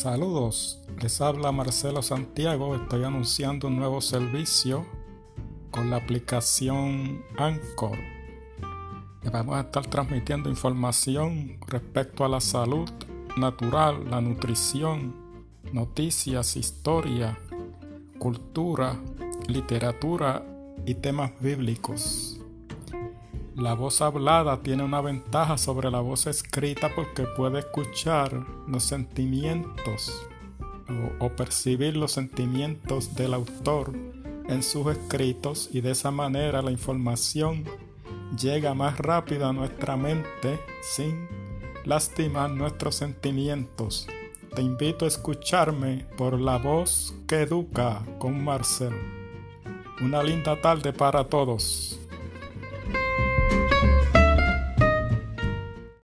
Saludos, les habla Marcelo Santiago. Estoy anunciando un nuevo servicio con la aplicación Anchor. Vamos a estar transmitiendo información respecto a la salud natural, la nutrición, noticias, historia, cultura, literatura y temas bíblicos. La voz hablada tiene una ventaja sobre la voz escrita porque puede escuchar los sentimientos o, percibir los sentimientos del autor en sus escritos y de esa manera la información llega más rápido a nuestra mente sin lastimar nuestros sentimientos. Te invito a escucharme por la voz que educa con Marcel. Una linda tarde para todos.